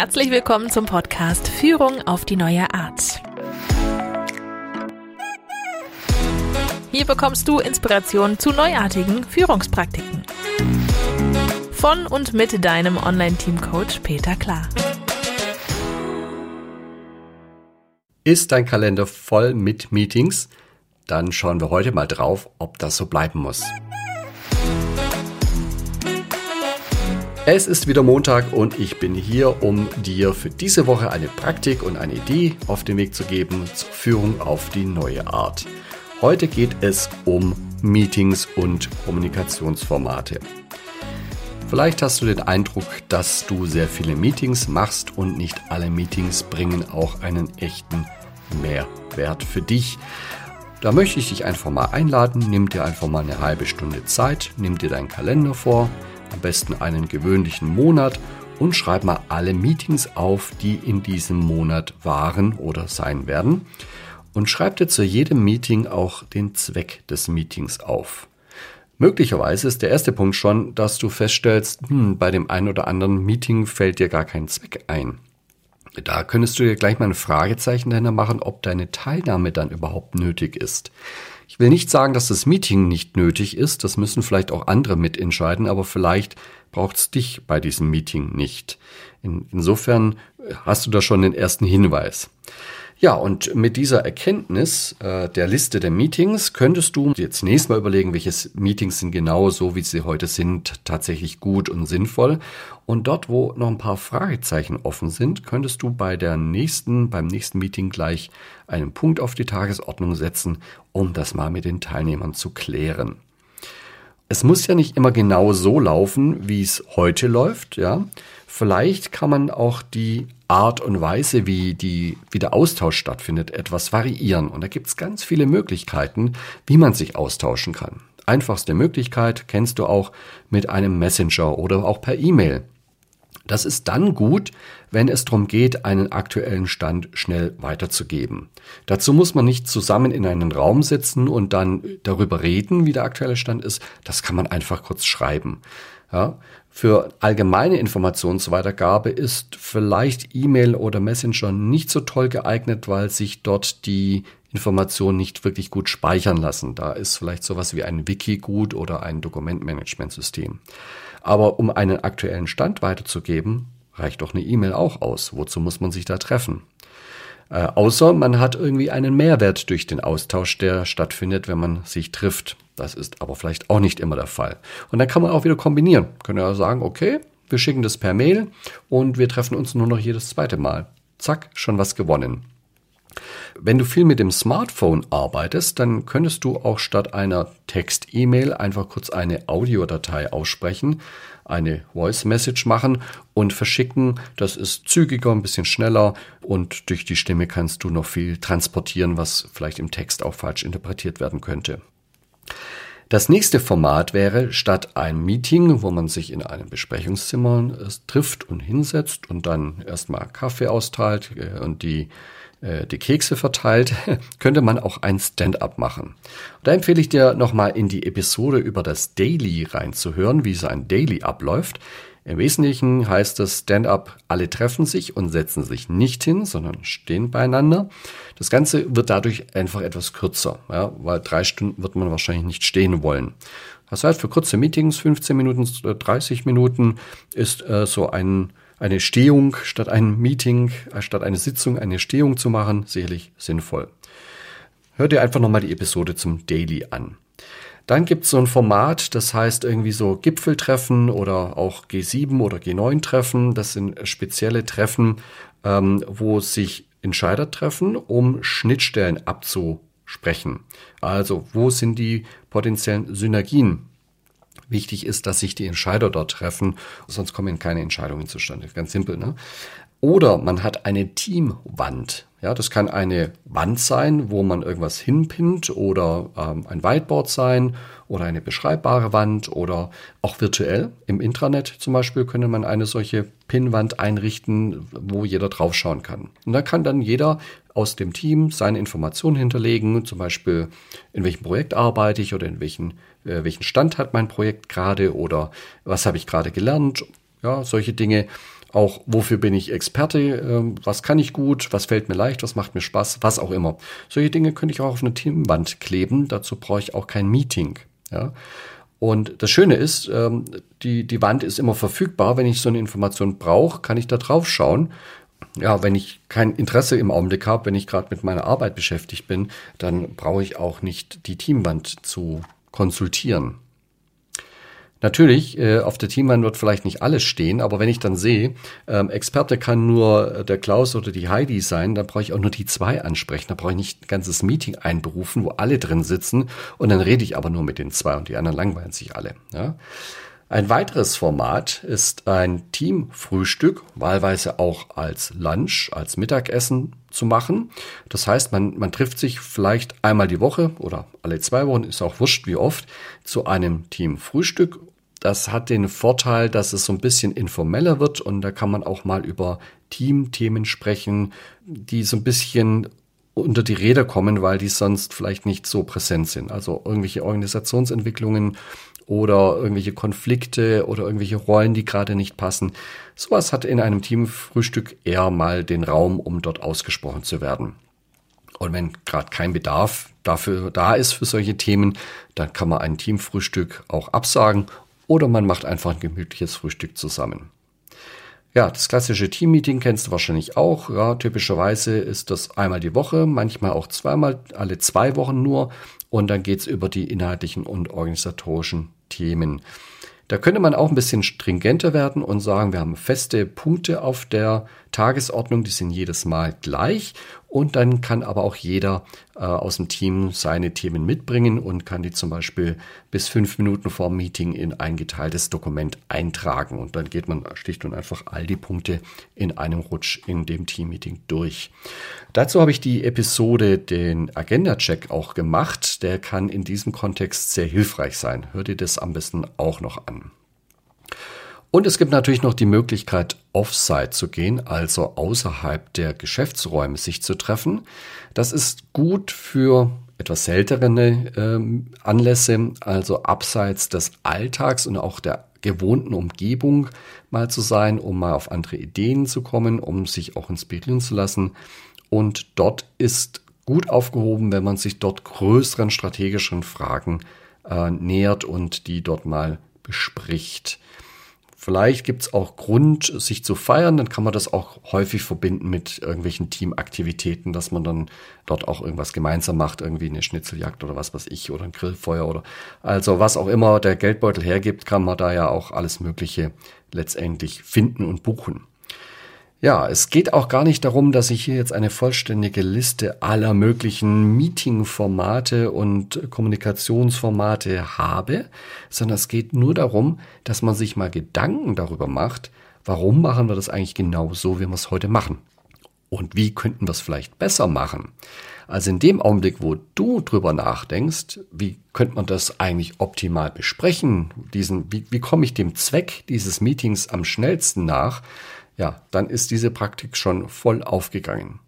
Herzlich willkommen zum Podcast Führung auf die neue Art. Hier bekommst du Inspiration zu neuartigen Führungspraktiken. Von und mit deinem Online-Team-Coach Peter Klar. Ist dein Kalender voll mit Meetings? Dann schauen wir heute mal drauf, ob das so bleiben muss. Es ist wieder Montag und ich bin hier, um dir für diese Woche eine Praktik und eine Idee auf den Weg zu geben zur Führung auf die neue Art. Heute geht es um Meetings und Kommunikationsformate. Vielleicht hast du den Eindruck, dass du sehr viele Meetings machst und nicht alle Meetings bringen auch einen echten Mehrwert für dich. Da möchte ich dich einfach mal einladen, nimm dir einfach mal eine halbe Stunde Zeit, nimm dir deinen Kalender vor, am besten einen gewöhnlichen Monat und schreib mal alle Meetings auf, die in diesem Monat waren oder sein werden. Und schreib dir zu jedem Meeting auch den Zweck des Meetings auf. Möglicherweise ist der erste Punkt schon, dass du feststellst, hm, bei dem einen oder anderen Meeting fällt dir gar kein Zweck ein. Da könntest du dir gleich mal ein Fragezeichen dahinter machen, ob deine Teilnahme dann überhaupt nötig ist. Ich will nicht sagen, dass das Meeting nicht nötig ist, das müssen vielleicht auch andere mitentscheiden, aber vielleicht braucht es dich bei diesem Meeting nicht. In, insofern hast du da schon den ersten Hinweis. Ja, und mit dieser Erkenntnis äh, der Liste der Meetings könntest du dir zunächst mal überlegen, welche Meetings sind genau so, wie sie heute sind, tatsächlich gut und sinnvoll. Und dort, wo noch ein paar Fragezeichen offen sind, könntest du bei der nächsten, beim nächsten Meeting gleich einen Punkt auf die Tagesordnung setzen, um das mal mit den Teilnehmern zu klären. Es muss ja nicht immer genau so laufen, wie es heute läuft, ja. Vielleicht kann man auch die Art und Weise, wie, die, wie der Austausch stattfindet, etwas variieren. Und da gibt es ganz viele Möglichkeiten, wie man sich austauschen kann. Einfachste Möglichkeit kennst du auch mit einem Messenger oder auch per E-Mail. Das ist dann gut, wenn es darum geht, einen aktuellen Stand schnell weiterzugeben. Dazu muss man nicht zusammen in einen Raum sitzen und dann darüber reden, wie der aktuelle Stand ist. Das kann man einfach kurz schreiben. Ja, für allgemeine Informationsweitergabe ist vielleicht E-Mail oder Messenger nicht so toll geeignet, weil sich dort die Informationen nicht wirklich gut speichern lassen. Da ist vielleicht sowas wie ein Wiki gut oder ein Dokumentmanagementsystem. Aber um einen aktuellen Stand weiterzugeben, reicht doch eine E-Mail auch aus. Wozu muss man sich da treffen? Äh, außer man hat irgendwie einen Mehrwert durch den Austausch, der stattfindet, wenn man sich trifft. Das ist aber vielleicht auch nicht immer der Fall. Und dann kann man auch wieder kombinieren. Können ja sagen, okay, wir schicken das per Mail und wir treffen uns nur noch jedes zweite Mal. Zack, schon was gewonnen. Wenn du viel mit dem Smartphone arbeitest, dann könntest du auch statt einer Text-E-Mail einfach kurz eine Audiodatei aussprechen, eine Voice Message machen und verschicken. Das ist zügiger, ein bisschen schneller und durch die Stimme kannst du noch viel transportieren, was vielleicht im Text auch falsch interpretiert werden könnte. Das nächste Format wäre statt einem Meeting, wo man sich in einem Besprechungszimmer äh, trifft und hinsetzt und dann erstmal Kaffee austeilt äh, und die äh, die Kekse verteilt, könnte man auch ein Stand-up machen. da empfehle ich dir nochmal in die Episode über das Daily reinzuhören, wie so ein Daily abläuft. Im Wesentlichen heißt es Stand-up, alle treffen sich und setzen sich nicht hin, sondern stehen beieinander. Das Ganze wird dadurch einfach etwas kürzer, ja, weil drei Stunden wird man wahrscheinlich nicht stehen wollen. Das heißt, für kurze Meetings, 15 Minuten, 30 Minuten, ist äh, so ein eine Stehung statt einem Meeting, äh, statt eine Sitzung, eine Stehung zu machen, sicherlich sinnvoll. Hör dir einfach nochmal die Episode zum Daily an. Dann gibt es so ein Format, das heißt irgendwie so Gipfeltreffen oder auch G7 oder G9-Treffen. Das sind spezielle Treffen, ähm, wo sich Entscheider treffen, um Schnittstellen abzusprechen. Also wo sind die potenziellen Synergien Wichtig ist, dass sich die Entscheider dort treffen, sonst kommen keine Entscheidungen zustande. Ganz simpel, ne? Oder man hat eine Teamwand. Ja, das kann eine Wand sein, wo man irgendwas hinpinnt oder ähm, ein Whiteboard sein oder eine beschreibbare Wand oder auch virtuell. Im Intranet zum Beispiel könnte man eine solche Pinwand einrichten, wo jeder draufschauen kann. Und da kann dann jeder aus dem Team seine Informationen hinterlegen, zum Beispiel in welchem Projekt arbeite ich oder in welchen, äh, welchen Stand hat mein Projekt gerade oder was habe ich gerade gelernt, ja, solche Dinge. Auch wofür bin ich Experte, äh, was kann ich gut, was fällt mir leicht, was macht mir Spaß, was auch immer. Solche Dinge könnte ich auch auf eine Teamwand kleben. Dazu brauche ich auch kein Meeting. Ja. Und das Schöne ist, ähm, die, die Wand ist immer verfügbar. Wenn ich so eine Information brauche, kann ich da drauf schauen. Ja, wenn ich kein Interesse im Augenblick habe, wenn ich gerade mit meiner Arbeit beschäftigt bin, dann brauche ich auch nicht die Teamwand zu konsultieren. Natürlich, äh, auf der Teamwand wird vielleicht nicht alles stehen, aber wenn ich dann sehe, ähm, Experte kann nur der Klaus oder die Heidi sein, dann brauche ich auch nur die zwei ansprechen. Da brauche ich nicht ein ganzes Meeting einberufen, wo alle drin sitzen und dann rede ich aber nur mit den zwei und die anderen langweilen sich alle. Ja? Ein weiteres Format ist ein Teamfrühstück, wahlweise auch als Lunch, als Mittagessen zu machen. Das heißt, man, man trifft sich vielleicht einmal die Woche oder alle zwei Wochen, ist auch wurscht wie oft, zu einem Teamfrühstück. Das hat den Vorteil, dass es so ein bisschen informeller wird und da kann man auch mal über Teamthemen sprechen, die so ein bisschen unter die Räder kommen, weil die sonst vielleicht nicht so präsent sind. Also irgendwelche Organisationsentwicklungen oder irgendwelche Konflikte oder irgendwelche Rollen, die gerade nicht passen. Sowas hat in einem Teamfrühstück eher mal den Raum, um dort ausgesprochen zu werden. Und wenn gerade kein Bedarf dafür da ist für solche Themen, dann kann man ein Teamfrühstück auch absagen oder man macht einfach ein gemütliches Frühstück zusammen. Ja, das klassische Teammeeting kennst du wahrscheinlich auch. Ja, typischerweise ist das einmal die Woche, manchmal auch zweimal, alle zwei Wochen nur. Und dann geht's über die inhaltlichen und organisatorischen Themen. Da könnte man auch ein bisschen stringenter werden und sagen, wir haben feste Punkte auf der Tagesordnung, die sind jedes Mal gleich und dann kann aber auch jeder äh, aus dem Team seine Themen mitbringen und kann die zum Beispiel bis fünf Minuten vor dem Meeting in ein geteiltes Dokument eintragen und dann geht man schlicht und einfach all die Punkte in einem Rutsch in dem Teammeeting durch. Dazu habe ich die Episode den Agenda-Check auch gemacht. Der kann in diesem Kontext sehr hilfreich sein. Hör dir das am besten auch noch an. Und es gibt natürlich noch die Möglichkeit, offsite zu gehen, also außerhalb der Geschäftsräume sich zu treffen. Das ist gut für etwas seltene äh, Anlässe, also abseits des Alltags und auch der gewohnten Umgebung mal zu sein, um mal auf andere Ideen zu kommen, um sich auch inspirieren zu lassen. Und dort ist gut aufgehoben, wenn man sich dort größeren strategischen Fragen äh, nähert und die dort mal bespricht. Vielleicht gibt es auch Grund, sich zu feiern, dann kann man das auch häufig verbinden mit irgendwelchen Teamaktivitäten, dass man dann dort auch irgendwas gemeinsam macht, irgendwie eine Schnitzeljagd oder was weiß ich oder ein Grillfeuer oder also was auch immer der Geldbeutel hergibt, kann man da ja auch alles Mögliche letztendlich finden und buchen. Ja, es geht auch gar nicht darum, dass ich hier jetzt eine vollständige Liste aller möglichen Meeting-Formate und Kommunikationsformate habe, sondern es geht nur darum, dass man sich mal Gedanken darüber macht, warum machen wir das eigentlich genau so, wie wir es heute machen? Und wie könnten wir es vielleicht besser machen? Also in dem Augenblick, wo du drüber nachdenkst, wie könnte man das eigentlich optimal besprechen? Diesen, wie, wie komme ich dem Zweck dieses Meetings am schnellsten nach? Ja, dann ist diese Praktik schon voll aufgegangen.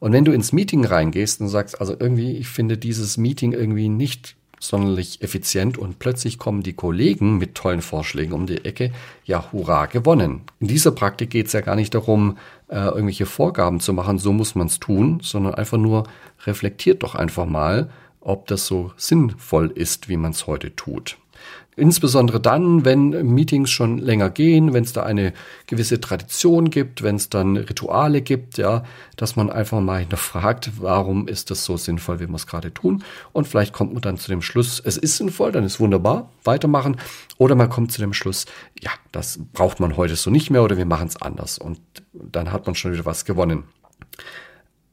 Und wenn du ins Meeting reingehst und sagst, also irgendwie, ich finde dieses Meeting irgendwie nicht sonderlich effizient und plötzlich kommen die Kollegen mit tollen Vorschlägen um die Ecke, ja, hurra, gewonnen. In dieser Praktik geht es ja gar nicht darum, äh, irgendwelche Vorgaben zu machen, so muss man es tun, sondern einfach nur reflektiert doch einfach mal, ob das so sinnvoll ist, wie man es heute tut. Insbesondere dann, wenn Meetings schon länger gehen, wenn es da eine gewisse Tradition gibt, wenn es dann Rituale gibt, ja, dass man einfach mal hinterfragt, warum ist das so sinnvoll, wie wir es gerade tun. Und vielleicht kommt man dann zu dem Schluss, es ist sinnvoll, dann ist wunderbar, weitermachen. Oder man kommt zu dem Schluss, ja, das braucht man heute so nicht mehr oder wir machen es anders. Und dann hat man schon wieder was gewonnen.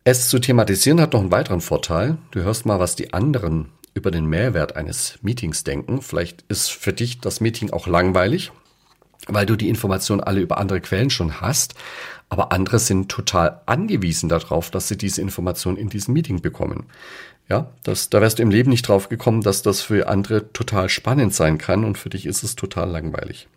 Es zu thematisieren hat noch einen weiteren Vorteil. Du hörst mal, was die anderen über den Mehrwert eines Meetings denken. Vielleicht ist für dich das Meeting auch langweilig, weil du die Informationen alle über andere Quellen schon hast. Aber andere sind total angewiesen darauf, dass sie diese Informationen in diesem Meeting bekommen. Ja, das, da wärst du im Leben nicht drauf gekommen, dass das für andere total spannend sein kann und für dich ist es total langweilig.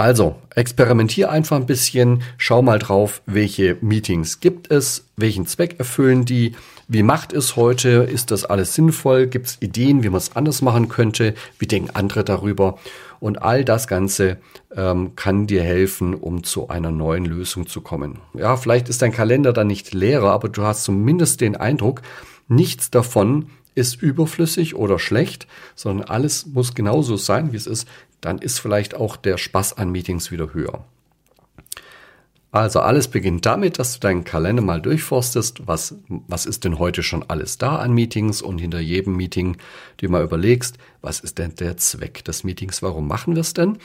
Also, experimentier einfach ein bisschen, schau mal drauf, welche Meetings gibt es, welchen Zweck erfüllen die, wie macht es heute, ist das alles sinnvoll, gibt es Ideen, wie man es anders machen könnte, wie denken andere darüber Und all das Ganze ähm, kann dir helfen, um zu einer neuen Lösung zu kommen. Ja, vielleicht ist dein Kalender dann nicht leerer, aber du hast zumindest den Eindruck, nichts davon ist überflüssig oder schlecht, sondern alles muss genauso sein, wie es ist. Dann ist vielleicht auch der Spaß an Meetings wieder höher. Also alles beginnt damit, dass du deinen Kalender mal durchforstest, was, was ist denn heute schon alles da an Meetings und hinter jedem Meeting dir mal überlegst, was ist denn der Zweck des Meetings, warum machen wir es denn?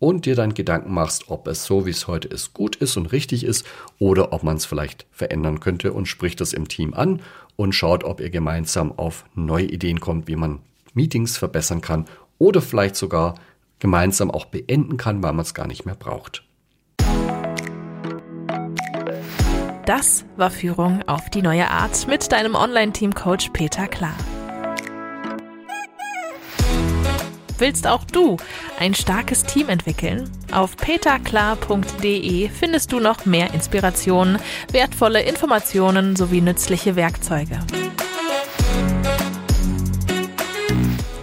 Und dir dann Gedanken machst, ob es so, wie es heute ist, gut ist und richtig ist oder ob man es vielleicht verändern könnte und spricht das im Team an und schaut, ob ihr gemeinsam auf neue Ideen kommt, wie man Meetings verbessern kann oder vielleicht sogar gemeinsam auch beenden kann, weil man es gar nicht mehr braucht. Das war Führung auf die neue Art mit deinem Online-Team-Coach Peter Klar. Willst auch du ein starkes Team entwickeln? Auf peterklar.de findest du noch mehr Inspirationen, wertvolle Informationen sowie nützliche Werkzeuge.